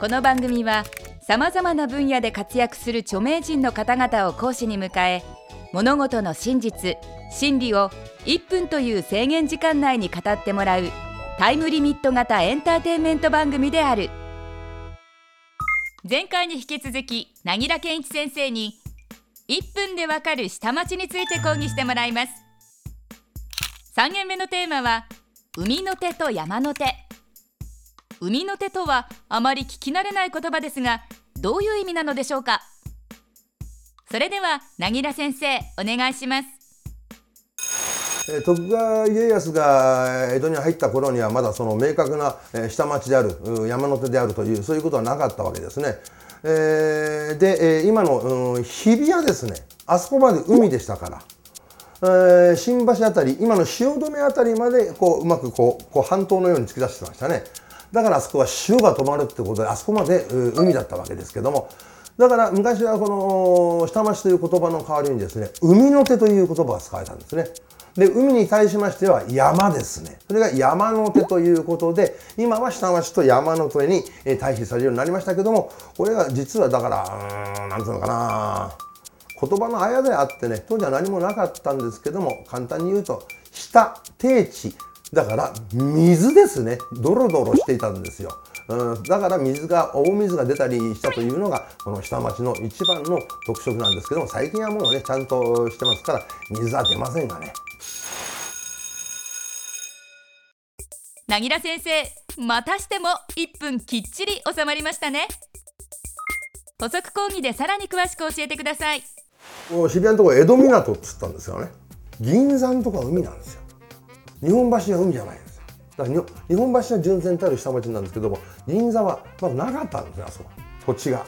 この番組はさまざまな分野で活躍する著名人の方々を講師に迎え物事の真実真理を1分という制限時間内に語ってもらうタイムリミット型エンターテインメント番組である。前回に引き続き凪良健一先生に1分でわかる下町について講義してもらいます。3限目のテーマは海の手と山の手。海の手とはあまり聞き慣れない言葉ですがどういう意味なのでしょうか？それでは凪良先生お願いします徳川家康が江戸に入った頃にはまだその明確な下町である山手であるというそういうことはなかったわけですね。えー、で今の日比谷ですねあそこまで海でしたから。えー、新橋あたり今の汐留あたりまでこううまくこうこう半島のように突き出してましたねだからあそこは潮が止まるってことであそこまで海だったわけですけども。だから昔はこの下町という言葉の代わりにですね海の手という言葉が使われたんですね。で海に対しましては山ですね。それが山の手ということで今は下町と山の手に対比されるようになりましたけどもこれが実はだから何ていうのかな。言葉のあやであってね当時は何もなかったんですけども簡単に言うと下低地。だから水ですね。ドロドロしていたんですよ、うん、だから水が大水が出たりしたというのがこの下町の一番の特色なんですけども最近はもうねちゃんとしてますから水は出ませんがね。なぎら先生またしても1分きっちり収まりましたね。補足講義でさらに詳しく教えてください。渋谷のところ江戸港っつったんですよね。銀山のとこは海なんですよ日本橋は海じゃないんですよ。だから日本橋は純然たる下町なんですけども銀座はまだなかったんですよあそこ。土地が。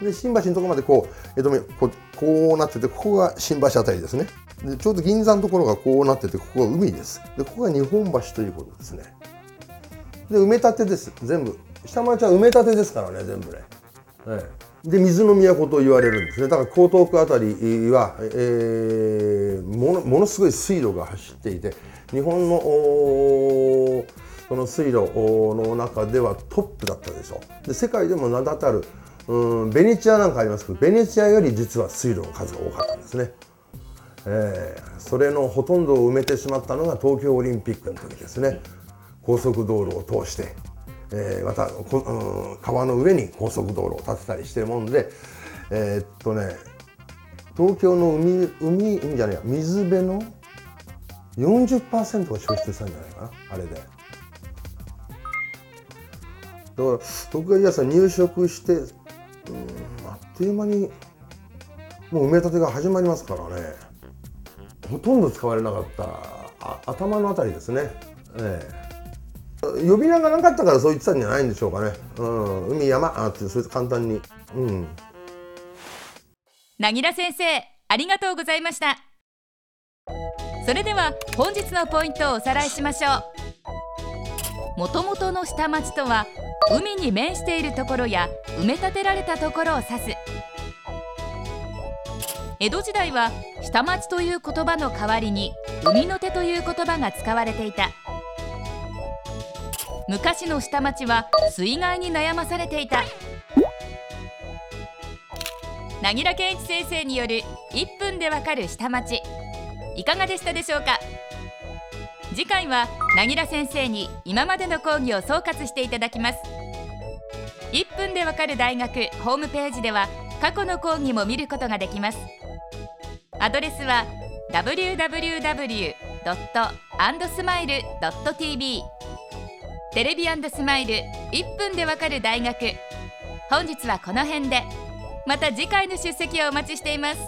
で新橋のところまでこう江戸ここうなっててここが新橋あたりですね。でちょうど銀座のところがこうなっててここが海です。でここが日本橋ということですね。で埋め立てです。全部。下町は埋め立てですからね全部ね、ええ、で水の都と言われるんですね。だから江東区あたりは、えー、ものものすごい水路が走っていて日本のその水路の中ではトップだったでしょ。うで世界でも名だたるうんベネチアなんかありますけどベネチアより実は水路の数が多かったんですね、えー、それのほとんどを埋めてしまったのが東京オリンピックの時ですね。高速道路を通して、えー、またこ、うん、川の上に高速道路を建てたりしてるもんでえー、っとね東京の海海海じゃないや水辺の40%が消失したんじゃないかなあれで。だから徳川家康は入植してうんあっという間にもう埋め立てが始まりますからね。ほとんど使われなかったあ頭のあたりですね、ええ、呼び名がなかったからそう言ってたんじゃないんでしょうかね、うん、海山？あってそれ簡単に。うん。なぎら先生ありがとうございました。それでは本日のポイントをおさらいしましょう。もともとの下町とは海に面しているところや埋め立てられたところを指す。江戸時代は下町という言葉の代わりに海の手という言葉が使われていた。昔の下町は水害に悩まされていた。凪良健一先生による1分でわかる下町。いかがでしたでしょうか？次回はなぎら先生に今までの講義を総括していただきます。1分でわかる大学ホームページでは過去の講義も見ることができます。アドレスは www.andsmile.tv テレビスマイル1分でわかる大学。本日はこの辺で。また次回の出席をお待ちしています。